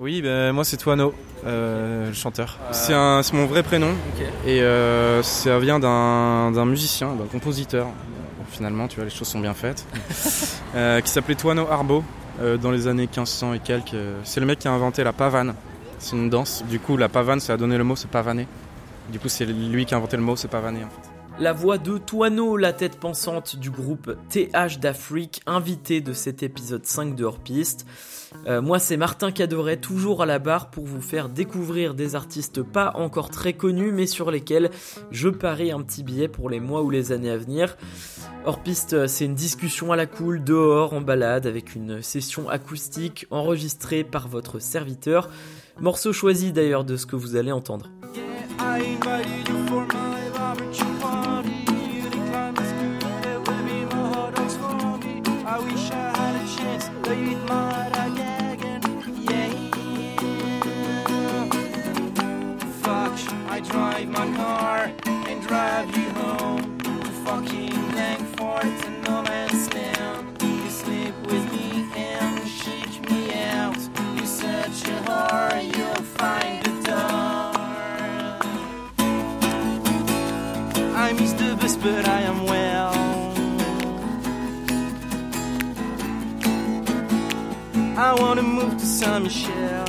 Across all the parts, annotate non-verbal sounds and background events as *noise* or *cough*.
Oui, ben, moi c'est Toano, euh, le chanteur. C'est un- c'est mon vrai prénom et euh, ça vient d'un d'un musicien, d'un compositeur. Bon, finalement, tu vois, les choses sont bien faites. *laughs* Euh, qui s'appelait Toano Arbo euh, dans les années 1500 et quelques. C'est le mec qui a inventé la pavane. C'est une danse. Du coup, la pavane, ça a donné le mot, c'est pavaner. Du coup, c'est lui qui a inventé le mot, c'est pavaner en fait. La voix de Toano, la tête pensante du groupe TH d'Afrique, invité de cet épisode 5 de Hors-Piste. Euh, moi, c'est Martin Cadoret, toujours à la barre pour vous faire découvrir des artistes pas encore très connus, mais sur lesquels je parie un petit billet pour les mois ou les années à venir. Hors-Piste, euh, c'est une discussion à la cool, dehors, en balade, avec une session acoustique enregistrée par votre serviteur. Morceau choisi d'ailleurs de ce que vous allez entendre. I drive my car and drive you home to fucking Langford to no man's land. You sleep with me and shake me out. You're such a whore, you'll find the door. I miss the bus, but I am well. I wanna move to Saint Michel.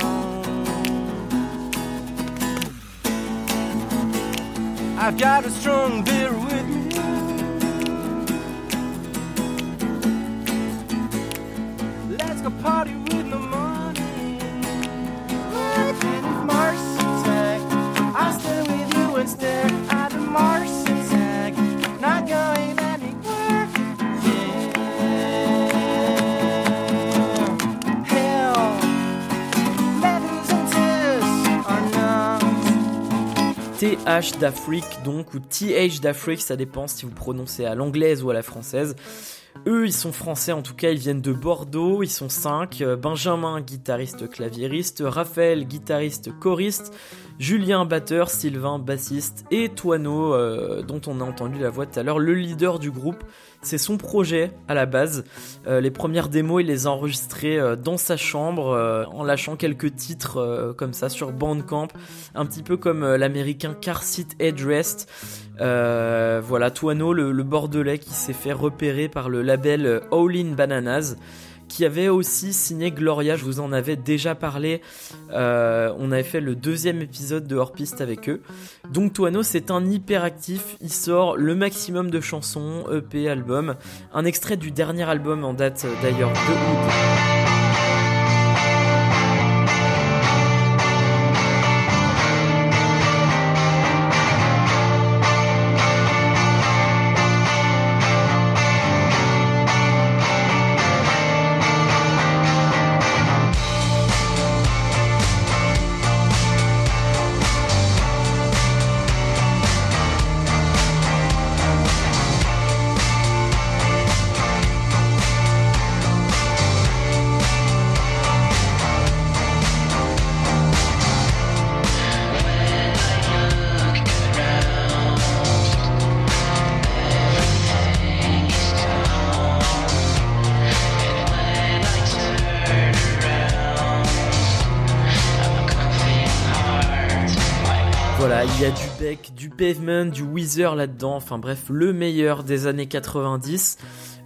I've got a strong beer with me. Let's go party TH d'Afrique donc, ou TH d'Afrique, ça dépend si vous prononcez à l'anglaise ou à la française. Eux, ils sont français en tout cas, ils viennent de Bordeaux, ils sont cinq. Euh, Benjamin, guitariste claviériste, Raphaël, guitariste choriste, Julien, batteur, Sylvain, bassiste, et Toano, euh, dont on a entendu la voix tout à l'heure, le leader du groupe. C'est son projet à la base. Euh, les premières démos, il les a enregistrées euh, dans sa chambre, euh, en lâchant quelques titres comme ça sur Bandcamp, un petit peu comme l'américain Car Seat Headrest. Voilà, Toano, le, le bordelais qui s'est fait repérer par le label All In Bananas, qui avait aussi signé Gloria, je vous en avais déjà parlé, Euh, on avait fait le deuxième épisode de Hors Piste avec eux. Donc Toano, c'est un hyperactif, il sort le maximum de chansons, EP, album, un extrait du dernier album en date d'ailleurs de août. Pavement, du Weezer là-dedans, enfin bref, le meilleur des années 90.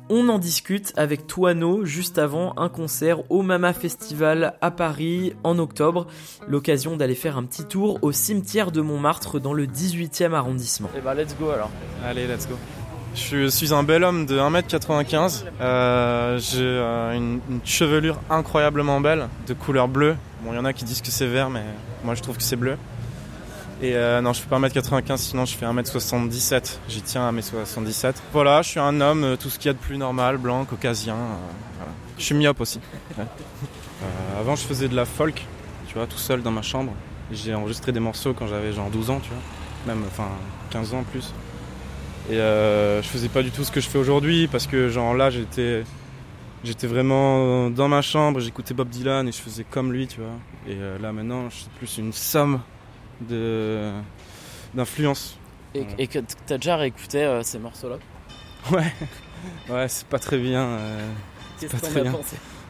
On en discute avec Toano juste avant un concert au Mama Festival à Paris en octobre. L'occasion d'aller faire un petit tour au cimetière de Montmartre dans le 18e arrondissement. Et bah, let's go alors. Allez, let's go. Je suis un bel homme de 1m95. Euh, J'ai euh, une, une chevelure incroyablement belle, de couleur bleue. Bon, il y en a qui disent que c'est vert, mais moi je trouve que c'est bleu. Et euh, non, je fais pas 1m95, sinon je fais 1m77. J'y tiens à mes 77. Voilà, je suis un homme, euh, tout ce qu'il y a de plus normal, blanc, caucasien. euh. Je suis myope aussi. Euh, avant, je faisais de la folk, tu vois, tout seul dans ma chambre. J'ai enregistré des morceaux quand j'avais genre 12 ans, tu vois. Même, enfin, 15 ans plus. Et je faisais pas du tout ce que je fais aujourd'hui parce que genre là j'étais j'étais vraiment dans ma chambre, j'écoutais Bob Dylan et je faisais comme lui, tu vois. Et là maintenant, je suis plus une somme d'influence. Et, et que t'as déjà réécouté euh, ces morceaux-là Ouais. Ouais, c'est pas très bien. euh, Qu'est-ce pas très bien.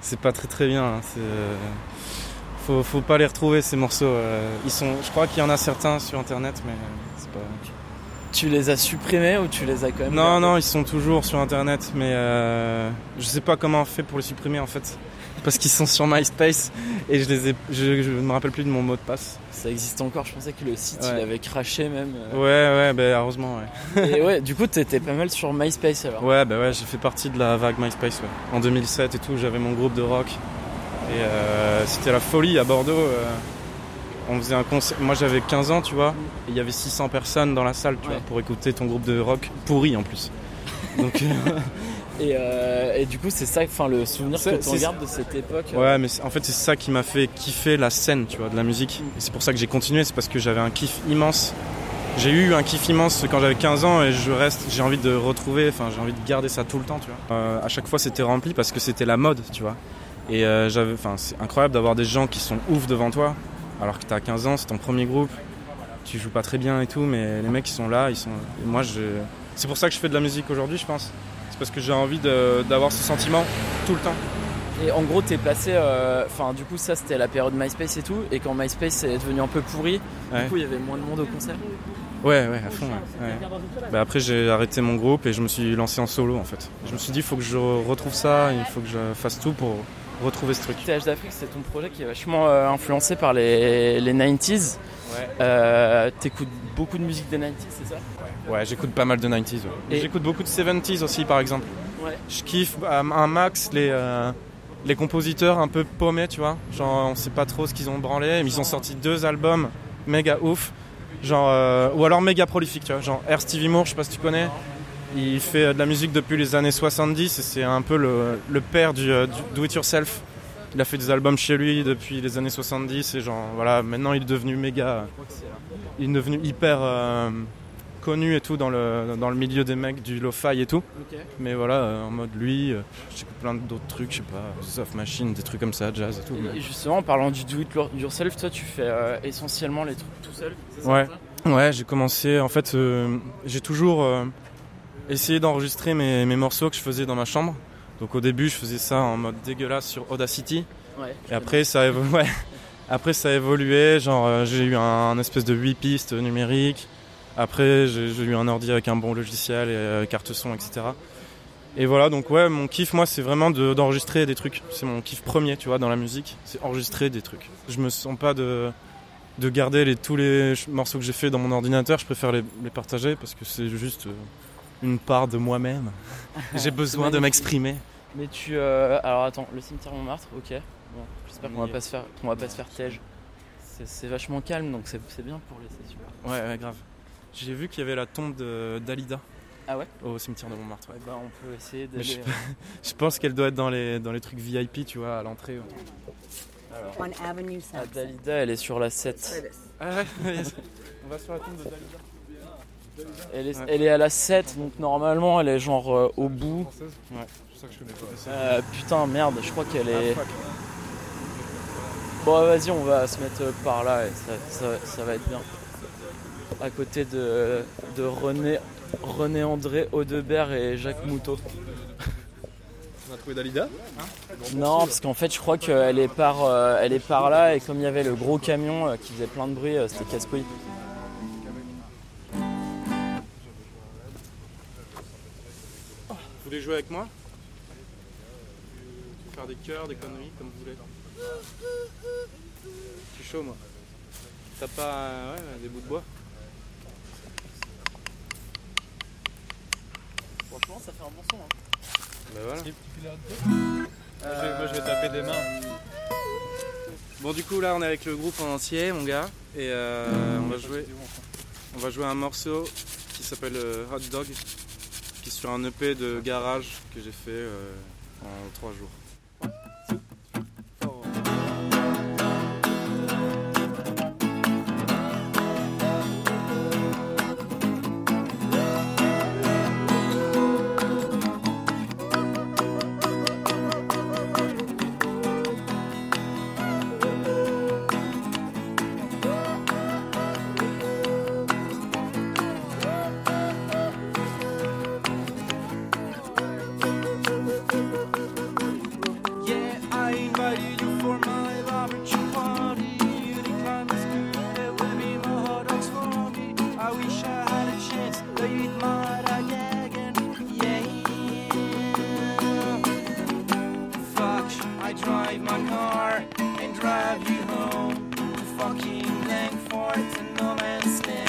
c'est pas très très bien. hein, C'est euh, faut, faut pas les retrouver ces morceaux. ils sont, je crois qu'il y en a certains sur internet, mais c'est pas. Tu les as supprimés ou tu les as quand même Non, non, ils sont toujours sur internet, mais je sais pas comment on fait pour les supprimer en fait. Parce qu'ils sont sur MySpace et je les ai, je, je me rappelle plus de mon mot de passe. Ça existe encore, je pensais que le site Ouais. il avait craché même. euh. Ouais, ouais, bah heureusement, ouais. Et ouais, du coup t'étais pas mal sur MySpace alors. Ouais, bah ouais, j'ai fait partie de la vague MySpace, ouais. En 2007 et tout, j'avais mon groupe de rock. Et euh, c'était la folie à Bordeaux. euh, on faisait un concert. Moi j'avais 15 ans, tu vois. Et il y avait 600 personnes dans la salle, tu Ouais. vois, pour écouter ton groupe de rock pourri en plus. Donc, euh, *laughs* Et, euh, et du coup c'est ça, enfin le souvenir que tu c'est- gardes de cette époque. euh, ouais, mais en fait, c'est ça qui m'a fait kiffer la scène, tu vois, de la musique. Et c'est pour ça que j'ai continué, c'est parce que j'avais un kiff immense. J'ai eu un kiff immense quand j'avais 15 ans et je reste, j'ai envie de retrouver, enfin j'ai envie de garder ça tout le temps, tu vois. Euh, à chaque fois c'était rempli parce que c'était la mode, tu vois. Et euh, j'avais, enfin c'est incroyable d'avoir des gens qui sont ouf devant toi, alors que t'as 15 ans, c'est ton premier groupe, tu joues pas très bien et tout, mais les mecs ils sont là, ils sont. et moi je, c'est pour ça que je fais de la musique aujourd'hui, je pense. C'est parce que j'ai envie d'avoir ce sentiment tout le temps. Et en gros t'es passé, euh, enfin du coup ça c'était la période MySpace et tout, et quand MySpace est devenu un peu pourri, Ouais. du coup il y avait moins de monde au concert. Ouais, ouais, à fond. Ouais. ouais. Bah après, j'ai arrêté mon groupe et je me suis lancé en solo en fait. Je me suis dit, il faut que je retrouve ça, il faut que je fasse tout pour retrouver ce truc. TH d'Afrique c'est ton projet qui est vachement euh, influencé par les, les 90s. Ouais, Euh, T'écoutes beaucoup de musique des 90s c'est ça? Ouais j'écoute pas mal de 90s. ouais. Et- J'écoute beaucoup de 70s aussi, par exemple. Ouais. Je kiffe à un max les, euh, les compositeurs un peu paumés, tu vois. Genre, on sait pas trop ce qu'ils ont branlé, mais ils ont sorti deux albums méga ouf. Genre, euh, ou alors méga prolifiques, tu vois. Genre, Air Stevie Moore, je sais pas si tu connais. Il fait euh, de la musique depuis les années 70 et c'est un peu le, le père du, euh, du do-it-yourself. Il a fait des albums chez lui depuis les années 70 et genre voilà, maintenant il est devenu méga, il est devenu hyper euh, connu et tout dans le, dans le milieu des mecs du lo-fi et tout. Mais voilà, en mode lui, j'écoute plein d'autres trucs, je sais pas, soft machine, des trucs comme ça, jazz et tout. Et justement, en parlant du do it yourself, toi tu fais euh, essentiellement les trucs tout seul c'est ça, Ouais. Ouais, j'ai commencé. En fait, euh, j'ai toujours essayé d'enregistrer mes, mes morceaux que je faisais dans ma chambre. Donc au début, je faisais ça en mode dégueulasse sur Audacity. Ouais. Et après, ça *laughs* ouais. après, ça a évolué. Genre, euh, j'ai eu un, un espèce de 8 pistes numériques. Après, j'ai eu un ordi avec un bon logiciel et euh, carte son, etc. Et voilà, donc ouais, mon kiff, moi, c'est vraiment de- d'enregistrer des trucs. C'est mon kiff premier, tu vois, dans la musique. C'est enregistrer des trucs. Je me sens pas de, de garder les, tous les morceaux que j'ai fait dans mon ordinateur. Je préfère les, les partager parce que c'est juste euh, une part de moi-même. *laughs* j'ai besoin de m'exprimer. Mais tu. euh, alors attends, le cimetière Montmartre, ok. Bon, j'espère qu'on va pas se faire, qu'on va pas se faire tège. C'est- C'est vachement calme donc c'est c'est bien pour les sessions. Ouais, ouais, grave. J'ai vu qu'il y avait la tombe de d'Alida Ah ouais? Au cimetière de Montmartre. ouais. Bah on peut essayer d'aller. *laughs* Je pense qu'elle doit être dans les, dans les trucs VIP, tu vois, à l'entrée. Alors, on Avenue ah. Dalida, elle est sur la 7. Ah ouais, *laughs* On va sur la tombe de Dalida. Elle est, Ouais. elle est à la 7, donc normalement elle est genre euh, au bout. Ouais, c'est ça que je connais pas. Euh, putain, merde, je crois qu'elle est. Ah, fuck. Bon, vas-y, on va se mettre par là et ça, ça- ça va être bien. À côté de, de René, René André Audebert et Jacques Moutot. On a trouvé Dalida? Non, parce qu'en fait, je crois qu'elle est, par, euh, elle est par là et comme il y avait le gros camion euh, qui faisait plein de bruit, euh, c'était casse-couille. Vous voulez jouer avec moi Faire des chœurs, des conneries, comme vous voulez. Je suis chaud, moi. T'as pas euh, ouais, des bouts de bois Franchement, ça fait un bon son. hein. Bah voilà. Moi je vais taper des mains. Bon du coup là on est avec le groupe en entier mon gars et euh, on va jouer on va jouer un morceau qui s'appelle euh, Hot Dog qui sur un EP de garage que j'ai fait euh, en trois jours. drive my car and drive you home to fucking Langford and no man's land.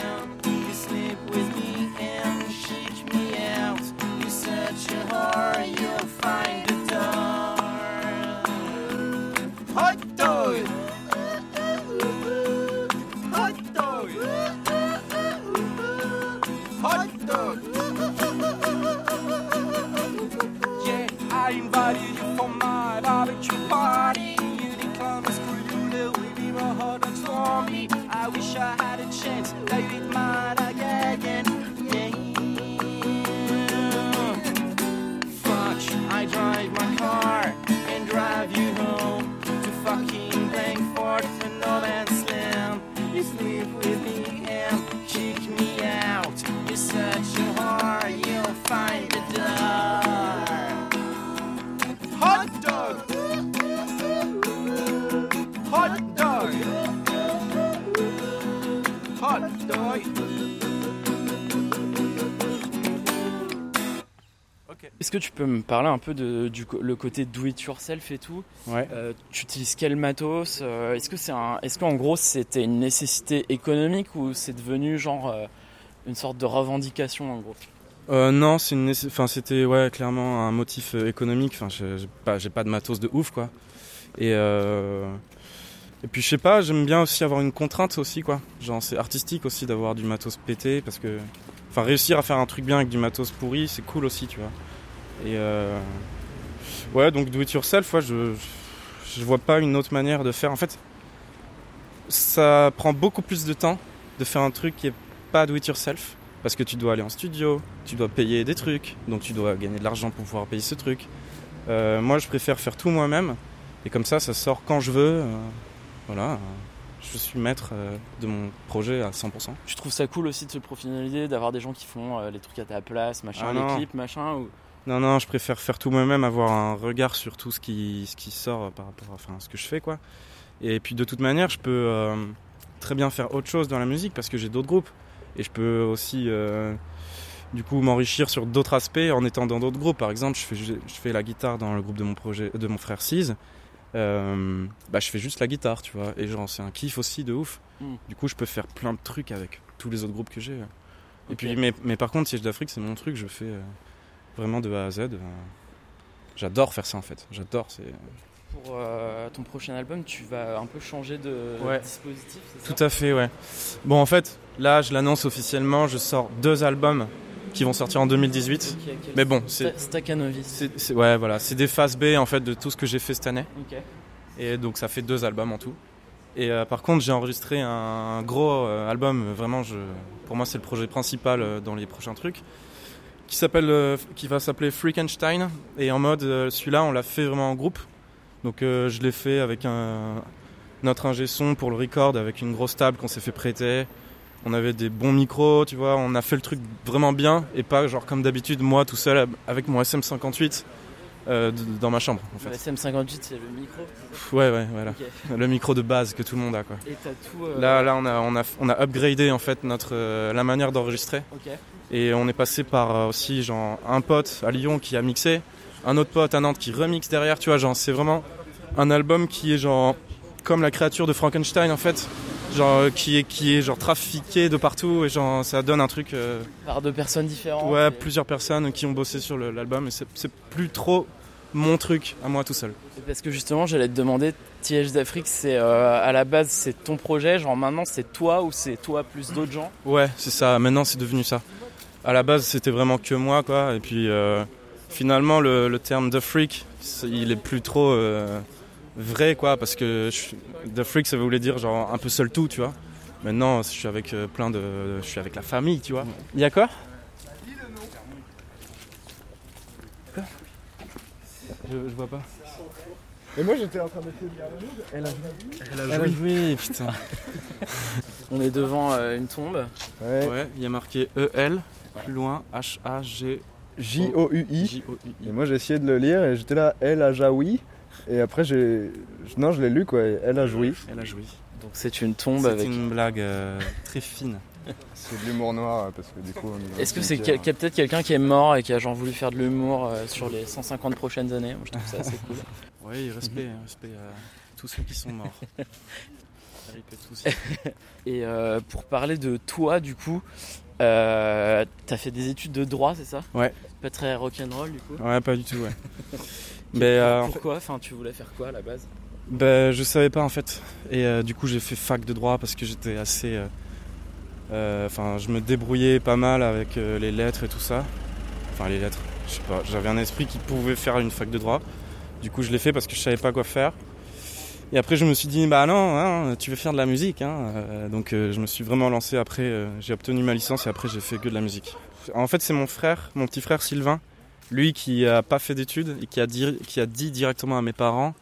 Est-ce que tu peux me parler un peu de du le côté do it yourself et tout? Ouais. Euh, Tu utilises quel matos? Euh, Est-ce que c'est un, est-ce qu'en gros c'était une nécessité économique ou c'est devenu genre euh, une sorte de revendication en gros? Euh, non, c'est une enfin, c'était ouais, clairement un motif économique. Enfin, j'ai pas, pas de matos de ouf, quoi. Et, euh, et puis, je sais pas, j'aime bien aussi avoir une contrainte aussi, quoi. Genre, c'est artistique aussi d'avoir du matos pété parce que. Enfin, réussir à faire un truc bien avec du matos pourri, c'est cool aussi, tu vois. Et. Euh, ouais, donc do it yourself, ouais, je, je vois pas une autre manière de faire. En fait, ça prend beaucoup plus de temps de faire un truc qui est pas do it yourself parce que tu dois aller en studio, tu dois payer des trucs, donc tu dois gagner de l'argent pour pouvoir payer ce truc. Euh, moi, je préfère faire tout moi-même, et comme ça, ça sort quand je veux. euh, voilà, je suis maître euh, de mon projet à 100%. Tu trouves ça cool aussi de se professionnaliser, d'avoir des gens qui font euh, les trucs à ta place, machin, Ah les clips, machin ou... Non, non, je préfère faire tout moi-même, avoir un regard sur tout ce qui, ce qui sort euh, par rapport à enfin, ce que je fais, quoi. Et puis de toute manière, je peux euh, très bien faire autre chose dans la musique parce que j'ai d'autres groupes. Et je peux aussi, euh, du coup, m'enrichir sur d'autres aspects en étant dans d'autres groupes. Par exemple, je fais, je fais la guitare dans le groupe de mon, projet, de mon frère Cise. Euh, bah, je fais juste la guitare, tu vois. Et genre, c'est un kiff aussi de ouf. Mm. Du coup, je peux faire plein de trucs avec tous les autres groupes que j'ai. Et puis, mais, mais par contre, Siège d'Afrique, c'est mon truc. Je fais euh, vraiment de A à Z. euh. J'adore faire ça en fait. J'adore. C'est Pour ton prochain album, tu vas un peu changer de Ouais. dispositif, c'est ça? tout à fait, ouais. Bon, en fait, là, je l'annonce officiellement. Je sors deux albums qui vont sortir en 2018. Ok, quel- Mais bon, c'est, ouais, voilà, c'est des phases B en fait de tout ce que j'ai fait cette année. Et donc ça fait deux albums en tout. Et euh, par contre, j'ai enregistré un gros euh, album. Vraiment, je, pour moi, c'est le projet principal euh, dans les prochains trucs, qui s'appelle, qui va s'appeler Freakenstein. Et en mode, celui-là, on l'a fait vraiment en groupe. Donc je l'ai fait avec un notre ingé son pour le record, avec une grosse table qu'on s'est fait prêter. On avait des bons micros, tu vois. On a fait le truc vraiment bien et pas genre comme d'habitude moi tout seul avec mon SM58 euh, dans ma chambre en Le fait. SM58, c'est le micro. Ouais, ouais, voilà. Le micro de base que tout le monde a, quoi. Et t'as tout. euh, Là, là, on a, on a, on a upgradé en fait notre euh, la manière d'enregistrer et on est passé par aussi genre un pote à Lyon qui a mixé, un autre pote à Nantes qui remixe derrière, tu vois, genre c'est vraiment un album qui est genre comme la créature de Frankenstein en fait, genre euh, qui est qui est genre trafiqué de partout et genre ça donne un truc euh, Par deux personnes différentes. ouais, et- plusieurs personnes qui ont bossé sur l'album et c'est plus trop mon truc à moi tout seul. Parce que justement, j'allais te demander, TH d'Afrique, c'est euh, à la base, c'est ton projet. Genre maintenant, c'est toi ou c'est toi plus d'autres gens? Ouais, c'est ça. Maintenant, c'est devenu ça. À la base, c'était vraiment que moi, quoi. Et puis, euh, finalement, le, le terme The Freak, il est plus trop vrai, quoi. Parce que je- The Freak, ça voulait dire genre un peu seul tout, tu vois. Maintenant, je suis avec euh, plein de. Je suis avec la famille, tu vois. Il y a quoi? Je, je vois pas. Et moi j'étais en train d'essayer de dire Elle a Elle a joué, putain. *laughs* On est devant euh, une tombe. Ouais. Ouais, il y a marqué EL, plus loin, H-A-G. J-O-U-I. J-O-U-I. Et moi j'ai essayé de le lire et j'étais là, elle a jaoui. Et après j'ai. Non, je l'ai lu quoi, et elle a joui. Elle a joué. Donc c'est une tombe C'est avec. une blague euh, très fine. *laughs* C'est de l'humour noir parce que du coup. on Est-ce que c'est quel- a peut-être quelqu'un qui est mort et qui a genre voulu faire de l'humour euh, sur les 150 prochaines années? Moi, Je trouve ça assez cool. *laughs* Oui, respect, respect à tous ceux qui sont morts. *laughs* Et euh, pour parler de toi, du coup, euh, t'as fait des études de droit, c'est ça? Ouais. Pas très rock'n'roll, du coup? Ouais, pas du tout, ouais. Mais euh, en fait, Pourquoi Enfin, tu voulais faire quoi à la base ben, je savais pas en fait. Et euh, du coup, j'ai fait fac de droit parce que j'étais assez. euh, euh, Enfin, je me débrouillais pas mal avec euh, les lettres et tout ça. Enfin, les lettres, je sais pas. J'avais un esprit qui pouvait faire une fac de droit. Du coup, je l'ai fait parce que je savais pas quoi faire. Et après, je me suis dit, bah non, hein, tu veux faire de la musique. Hein. Euh, donc, euh, je me suis vraiment lancé après. euh, j'ai obtenu ma licence et après, j'ai fait que de la musique. En fait, c'est mon frère, mon petit frère Sylvain, lui qui a pas fait d'études et qui a, dit, qui a dit directement à mes parents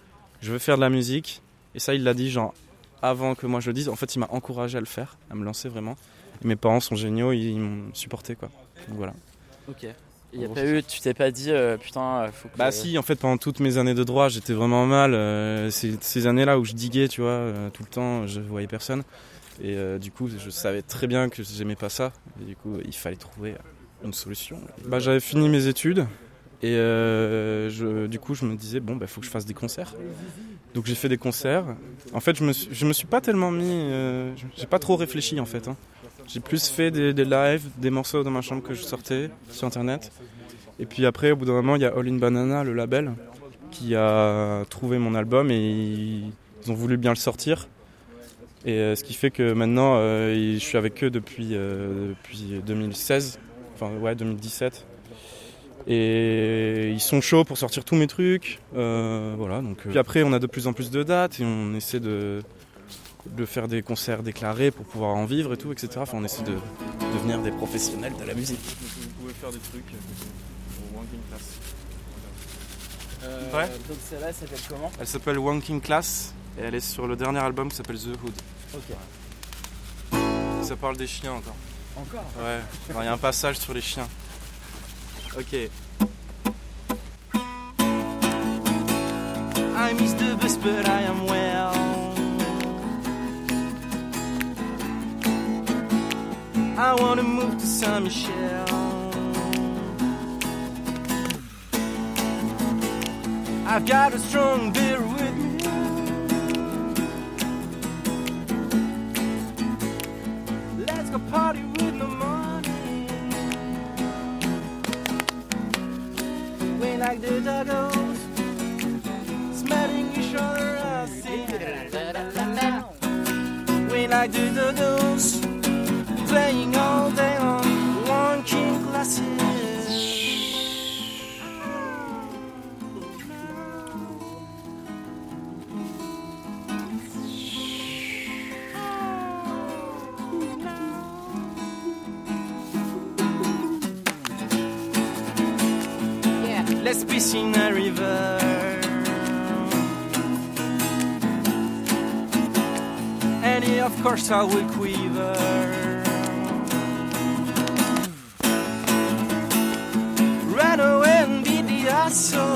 je veux faire de la musique. Et ça, il l'a dit genre avant que moi je le dise. En fait, il m'a encouragé à le faire, à me lancer vraiment. Et mes parents sont géniaux, ils, m'ont supporté quoi. Donc voilà. Ok. Il y a pas eu, tu t'es pas dit, euh, putain, euh, faut que. Bah si, en fait, pendant toutes mes années de droit, j'étais vraiment mal. Euh, ces années-là où je diguais, tu vois, euh, tout le temps, je voyais personne. Et du coup, je savais très bien que j'aimais pas ça. Et du coup, il fallait trouver une solution. Bah, j'avais fini mes études. Et euh, du coup, je me disais, bon, bah, faut que je fasse des concerts. Donc j'ai fait des concerts. En fait, je me me suis pas tellement mis. euh, j'ai pas trop réfléchi en fait. hein. J'ai plus fait des, lives, des morceaux dans ma chambre que je sortais sur internet. Et puis après, au bout d'un moment, il y a All in Banana, le label, qui a trouvé mon album et ils, ont voulu bien le sortir. Et euh, ce qui fait que maintenant, euh, je suis avec eux depuis, depuis 2016, enfin ouais, 2017. Et ils sont chauds pour sortir tous mes trucs. Euh, voilà, donc. euh, Puis après, on a de plus en plus de dates et on essaie de, de faire des concerts déclarés pour pouvoir en vivre et tout, etc. Enfin, on essaie de devenir des professionnels de la musique. Vous pouvez faire des trucs au Wanking Class. Ouais. Donc celle-là, ça s'appelle comment? Elle s'appelle Wanking Class et elle est sur le dernier album qui s'appelle The Hood. Ok. Ça parle des chiens encore. Encore Ouais, il y a un passage sur les chiens. Ok. I miss the bus, but I am well. I wanna move to Saint Michel. I've got a strong beer with me. Let's go party like the doggos smelling each other out. We like the dodos playing on let's fish in a river. And of course I will quiver. Run away and be the assholes.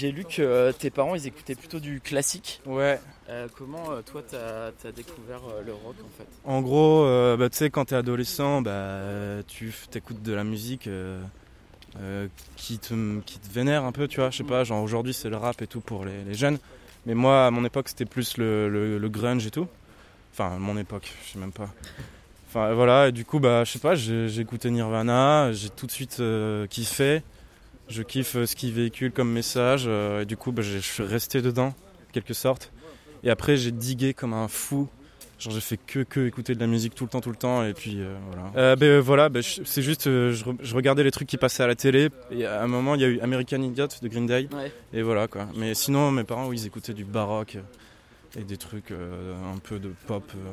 J'ai lu que euh, tes parents ils écoutaient plutôt du classique. Ouais. Euh, comment euh, toi t'as as découvert le rock en fait? En gros, bah, tu sais, quand t'es adolescent, bah, tu t'écoutes de la musique qui, te, qui te vénère un peu, tu vois. Je sais pas, genre aujourd'hui c'est le rap et tout pour les, les jeunes. Mais moi, à mon époque, c'était plus le, le- le grunge et tout. Enfin, à mon époque, je sais même pas. Enfin, voilà, et du coup, bah, je sais pas, j'ai écouté Nirvana, j'ai tout de suite kiffé. Je kiffe euh, ce qu'il véhicule comme message, euh, et du coup, bah, je suis resté dedans, en quelque sorte. Et après, j'ai digué comme un fou. Genre, j'ai fait que, que écouter de la musique tout le temps, tout le temps, et puis euh, voilà. Euh, ben, euh, voilà, ben, je- c'est juste, euh, je, re- je regardais les trucs qui passaient à la télé, et à un moment, il y a eu American Idiot de Green Day, Ouais. et voilà quoi. Mais sinon, mes parents, oui, ils écoutaient du baroque et des trucs euh, un peu de pop, euh,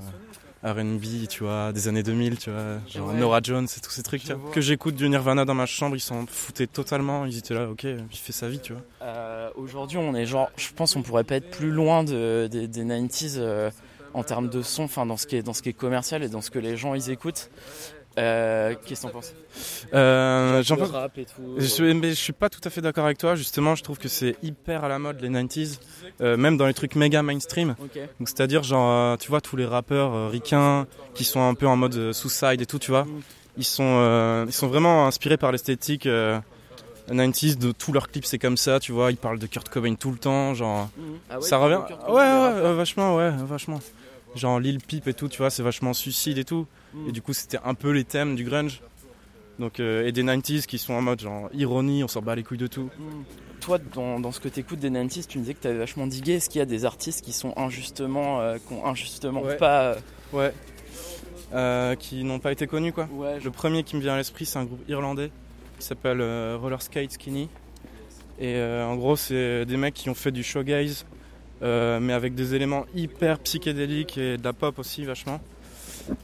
RB, tu vois, des années 2000, tu vois, genre Ouais. Nora Jones et tous ces trucs. tu vois. Que j'écoute du Nirvana dans ma chambre, ils s'en foutaient totalement. Ils étaient là, ok, il fait sa vie, tu vois. Euh, Aujourd'hui, on est genre, je pense, on pourrait pas être plus loin de, des, des 90s euh, en termes de son, enfin dans ce qui est dans ce qui est commercial et dans ce que les gens ils écoutent. Euh, Qu'est-ce que t'en penses? Euh, j'en Le pense- rap et tout. Je, mais je suis pas tout à fait d'accord avec toi. Justement, je trouve que c'est hyper à la mode les 90s, euh, même dans les trucs méga mainstream. Donc c'est-à-dire genre, tu vois, tous les rappeurs euh, ricains qui sont un peu en mode euh, suicide et tout, tu vois, Mm. ils sont, euh, ils sont vraiment inspirés par l'esthétique euh, 90s. De tous leurs clips, c'est comme ça, tu vois. Ils parlent de Kurt Cobain tout le temps, genre. Ah ça revient. Ouais, ouais, vachement, ouais, vachement. Genre Lil Peep et tout, tu vois, c'est vachement suicide et tout. Et du coup, c'était un peu les thèmes du grunge. Donc, euh, et des 90s qui sont en mode genre ironie, on s'en bat les couilles de tout. Toi, dans, dans ce que t'écoutes des 90s, tu me disais que t'avais vachement digué. Est-ce qu'il y a des artistes qui sont injustement, euh, qui ont injustement Ouais. pas. euh, Ouais. Euh, qui n'ont pas été connus quoi. Ouais, Le premier qui me vient à l'esprit, c'est un groupe irlandais qui s'appelle Roller Skate Skinny. Et en gros, c'est des mecs qui ont fait du shoegaze, euh, mais avec des éléments hyper psychédéliques et de la pop aussi, vachement.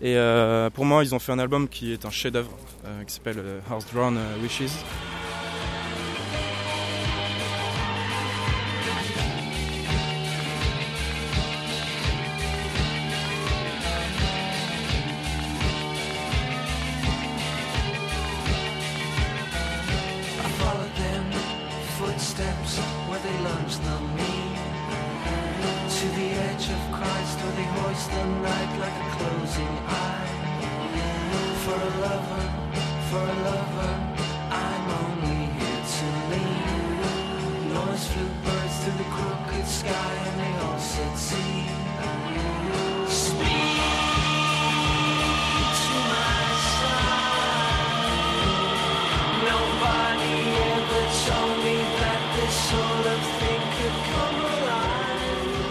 Et euh, pour moi, ils ont fait un album qui est un chef-d'œuvre, euh, qui s'appelle euh, House Drawn euh, Wishes.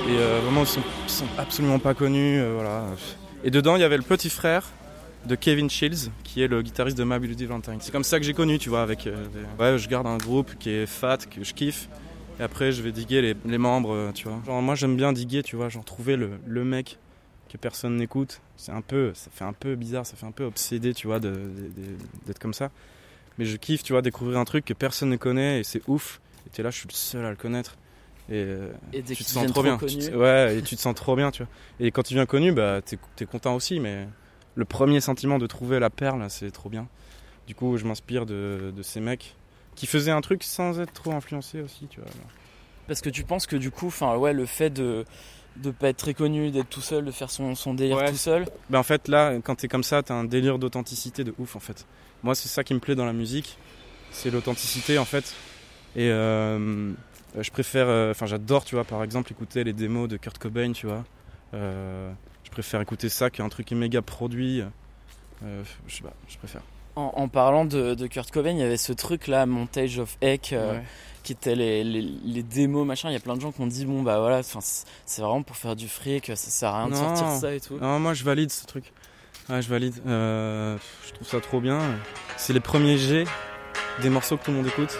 Et euh, vraiment, ils sont, sont absolument pas connus. euh, voilà. Et dedans, il y avait le petit frère de Kevin Shields, qui est le guitariste de My Bloody Valentine. C'est comme ça que j'ai connu, tu vois. Avec, euh, des- ouais, je garde un groupe qui est fat, que je kiffe. Et après, je vais diguer les, les membres, euh, tu vois. Genre, moi, j'aime bien diguer, tu vois. Genre, trouver le, le mec que personne n'écoute. C'est un peu, ça fait un peu bizarre, ça fait un peu obsédé, tu vois, de- de- de- d'être comme ça. Mais je kiffe, tu vois, découvrir un truc que personne ne connaît et c'est ouf. Et t'es là, je suis le seul à le connaître. Et, euh, Et tu te sens trop bien. connus, Tu te- ouais, et tu te sens trop bien, tu vois. Et quand tu viens connu, bah, t'es es content aussi, mais le premier sentiment de trouver la perle, c'est trop bien. Du coup, je m'inspire de, de ces mecs qui faisaient un truc sans être trop influencés aussi, tu vois. Parce que tu penses que du coup, enfin ouais, le fait de de pas être très connu, d'être tout seul, de faire son, son délire Ouais. tout seul. Bah, en fait, là, quand t'es comme ça, t'as un délire d'authenticité de ouf, en fait. Moi, c'est ça qui me plaît dans la musique, c'est l'authenticité, en fait. Et euh, je préfère, euh, enfin, j'adore, tu vois, par exemple, écouter les démos de Kurt Cobain, tu vois. Euh, préfère écouter ça qu'un truc méga produit. Euh, je sais pas, je préfère. En, en parlant de, de Kurt Cobain, il y avait ce truc là, Montage of Heck, euh, Ouais. qui était les, les, les démos machin. Il y a plein de gens qui ont dit bon bah voilà, enfin, c'est vraiment pour faire du fric, ça sert à rien de sortir ça et tout. Non, moi, je valide ce truc. Ouais, je valide. Euh, je trouve ça trop bien. C'est les premiers G des morceaux que tout le monde écoute.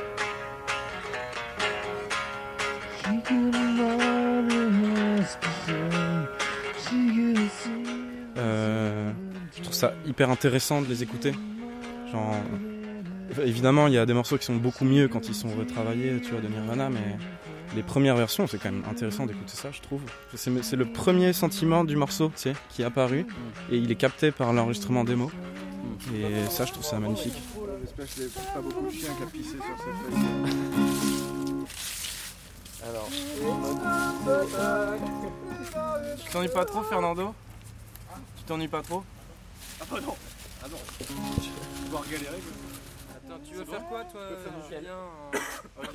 Euh, je trouve ça hyper intéressant de les écouter. Genre, évidemment, il y a des morceaux qui sont beaucoup mieux quand ils sont retravaillés, tu vois, de Nirvana, mais les premières versions, c'est quand même intéressant d'écouter ça, je trouve. C'est le premier sentiment du morceau, tu sais, qui est apparu, et il est capté par l'enregistrement démo. Et ça, je trouve ça magnifique. J'espère qu'il n'y a pas beaucoup de chiens qui a pissé sur cette feuille. Alors, Tu t'ennuies pas trop, Fernando? Tu t'ennuies pas trop Ah bah non. Ah non. Je vais devoir galérer quoi. Attends, tu veux faire quoi, toi, Julien *coughs* Ok,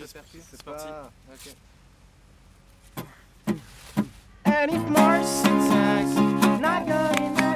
c'est parti. And if Mars attacks, not going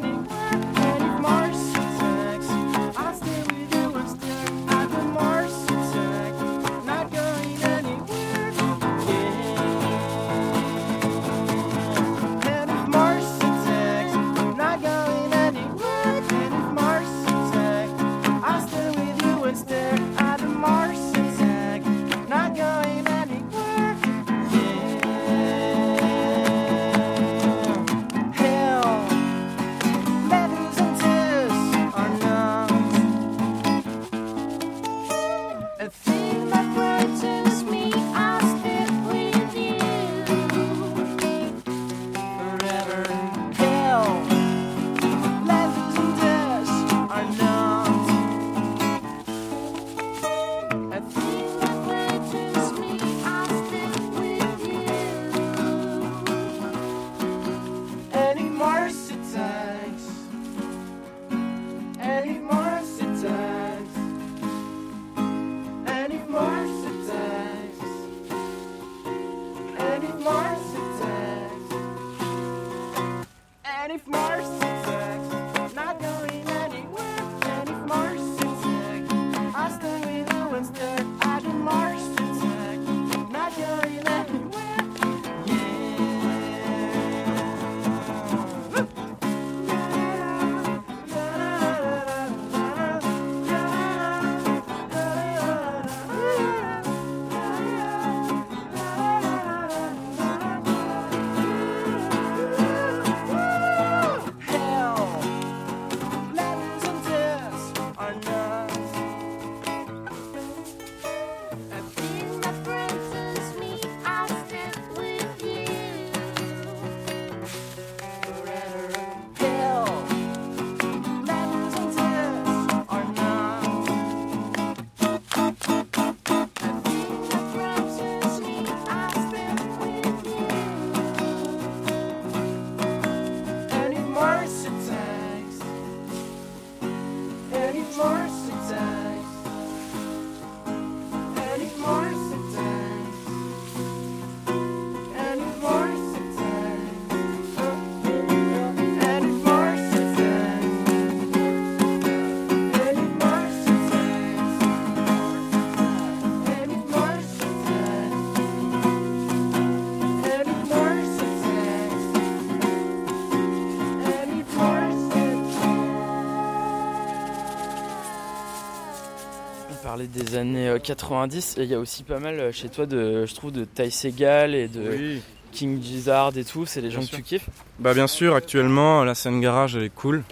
des années euh, 90 et il y a aussi pas mal euh, chez toi de, je trouve, de Ty Segal et de Oui. King Gizzard et tout. C'est les Bien gens sûr. que tu kiffes? Bah bien sûr, actuellement la scène garage elle est cool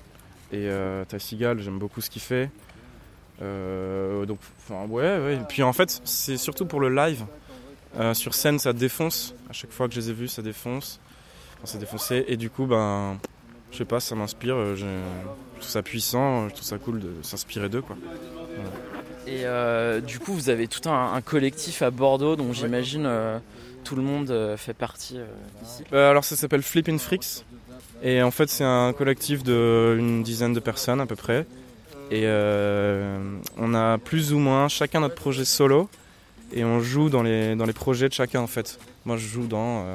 et euh, Ty Seagal, j'aime beaucoup ce qu'il fait. Euh, donc enfin ouais, ouais. Et puis en fait c'est surtout pour le live. Euh, sur scène ça défonce. À chaque fois que je les ai vus ça défonce. Enfin, c'est défoncé et du coup ben je sais pas ça m'inspire. euh, Je je trouve ça puissant, je trouve ça cool de s'inspirer d'eux quoi. Et euh, du coup, vous avez tout un, un collectif à Bordeaux dont j'imagine euh, tout le monde euh, fait partie ici. Alors ça s'appelle Flippin' Freaks et en fait c'est un collectif de une dizaine de personnes à peu près et euh, on a plus ou moins chacun notre projet solo et on joue dans les dans les projets de chacun en fait. Moi je joue dans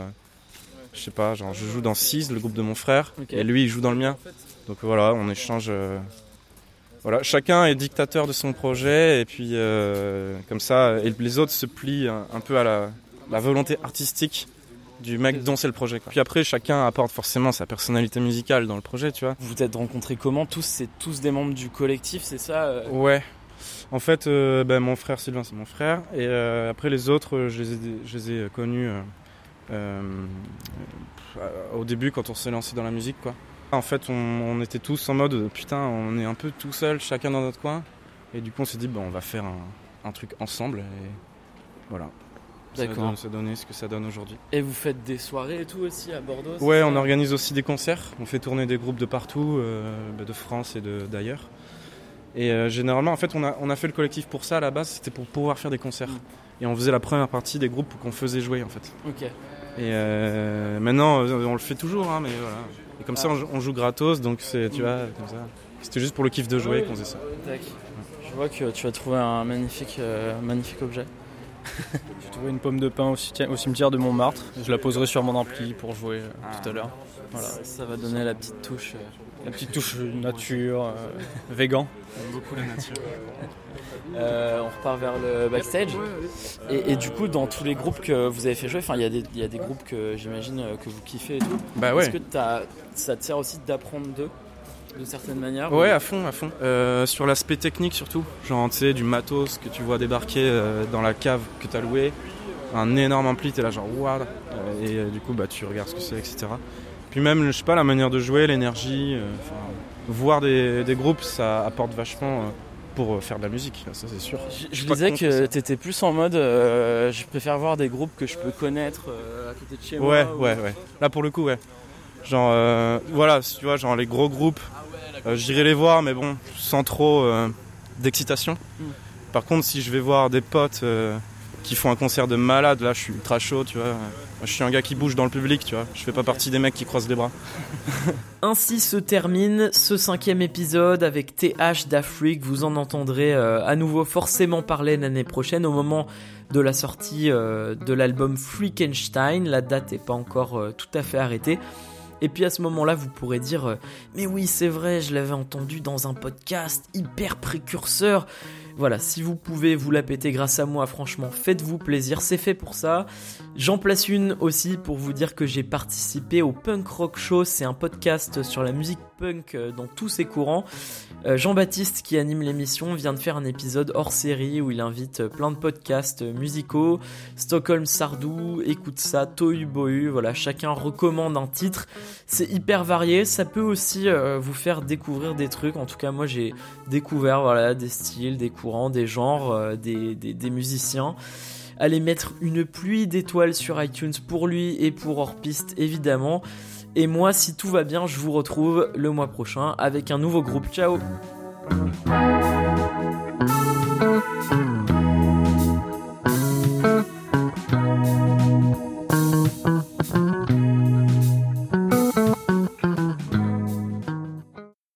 je sais pas genre je joue dans 6 le groupe de mon frère et lui il joue dans le mien. Donc voilà on échange euh, voilà chacun est dictateur de son projet et puis euh, comme ça et les autres se plient un, un peu à la, la volonté artistique du mec dont c'est le projet. Quoi. Puis après, chacun apporte forcément sa personnalité musicale dans le projet, tu vois. Vous vous êtes rencontrés comment? Tous, c'est tous des membres du collectif, c'est ça euh? Ouais. En fait, euh, ben, mon frère Sylvain, c'est mon frère. Et euh, après, les autres, je les ai, je les ai connus euh, au début quand on s'est lancé dans la musique, quoi. En fait, on, on était tous en mode putain, on est un peu tout seul, chacun dans notre coin. Et du coup, on s'est dit, bon, on va faire un, un truc ensemble. Et voilà. D'accord. Ça donne ce que ça donne aujourd'hui. Et vous faites des soirées et tout aussi à Bordeaux Ouais, on organise aussi des concerts. On fait tourner des groupes de partout, euh, bah, de France et d'ailleurs. Et euh, généralement, en fait, on a, on a fait le collectif pour ça à la base, c'était pour pouvoir faire des concerts. Mm. Et on faisait la première partie des groupes qu'on faisait jouer en fait. Ok. Et euh, maintenant, on le fait toujours, hein, mais voilà. Et comme ça, on, joue- on joue gratos, donc c'est, tu vois, comme ça. C'était juste pour le kiff de jouer qu'on faisait ça. Tac. Je vois que tu as trouvé un magnifique, euh, magnifique objet. *laughs* J'ai trouvé une pomme de pin au, cimetière- au cimetière de Montmartre. Je la poserai sur mon ampli pour jouer euh, tout à l'heure. Voilà. Ça, ça va donner la petite touche. euh, La petite touche nature, euh, végan. beaucoup la nature. Euh, on repart vers le backstage. Et, et du coup, dans tous les groupes que vous avez fait jouer, enfin, il y, a des- il y a des groupes que j'imagine que vous kiffez et tout. Bah Est-ce ouais. que t'as- ça te sert aussi d'apprendre d'eux, de certaines manières Ouais, ou- à fond, à fond. Euh, sur l'aspect technique surtout, genre tu sais, du matos que tu vois débarquer euh, dans la cave que t'as loué, un énorme ampli, t'es là genre waouh, et euh, du coup bah tu regardes ce que c'est, etc. Puis même, je sais pas, la manière de jouer, l'énergie, euh, voir des, des groupes, ça apporte vachement euh, pour euh, faire de la musique, ça c'est sûr. Je, disais que t'étais plus en mode euh, je préfère voir des groupes que je peux connaître euh, à côté de chez Ouais, moi. ou- ouais, ouais. Là pour le coup, ouais. Genre, euh, voilà, si tu vois, genre les gros groupes, euh, j'irai les voir, mais bon, sans trop euh, d'excitation. Mm. Par contre, si je vais voir des potes euh, qui font un concert de malade, là je suis ultra chaud, tu vois. Je suis un gars qui bouge dans le public, tu vois. Je fais pas partie des mecs qui croisent les bras. *laughs* Ainsi se termine ce cinquième épisode avec TH d'Afrique. Vous en entendrez euh, à nouveau forcément parler l'année prochaine au moment de la sortie euh, de l'album Freakenstein. La date n'est pas encore euh, tout à fait arrêtée. Et puis à ce moment-là, vous pourrez dire Mais oui, c'est vrai, je l'avais entendu dans un podcast hyper précurseur. Voilà, si vous pouvez vous la péter grâce à moi, franchement, faites-vous plaisir, c'est fait pour ça. J'en place une aussi pour vous dire que j'ai participé au Punk Rock Show, c'est un podcast sur la musique punk euh, dans tous ses courants. Euh, Jean-Baptiste qui anime l'émission vient de faire un épisode hors série où il invite plein de podcasts musicaux, Stockholm Sardou, Écoute ça, Tohu Bohu, voilà, chacun recommande un titre. C'est hyper varié, ça peut aussi euh, vous faire découvrir des trucs, en tout cas moi j'ai découvert voilà, des styles, des des genres, euh, des, des- musiciens. Allez mettre une pluie d'étoiles sur iTunes pour lui et pour Hors Piste évidemment. Et moi, si tout va bien, je vous retrouve le mois prochain avec un nouveau groupe. Ciao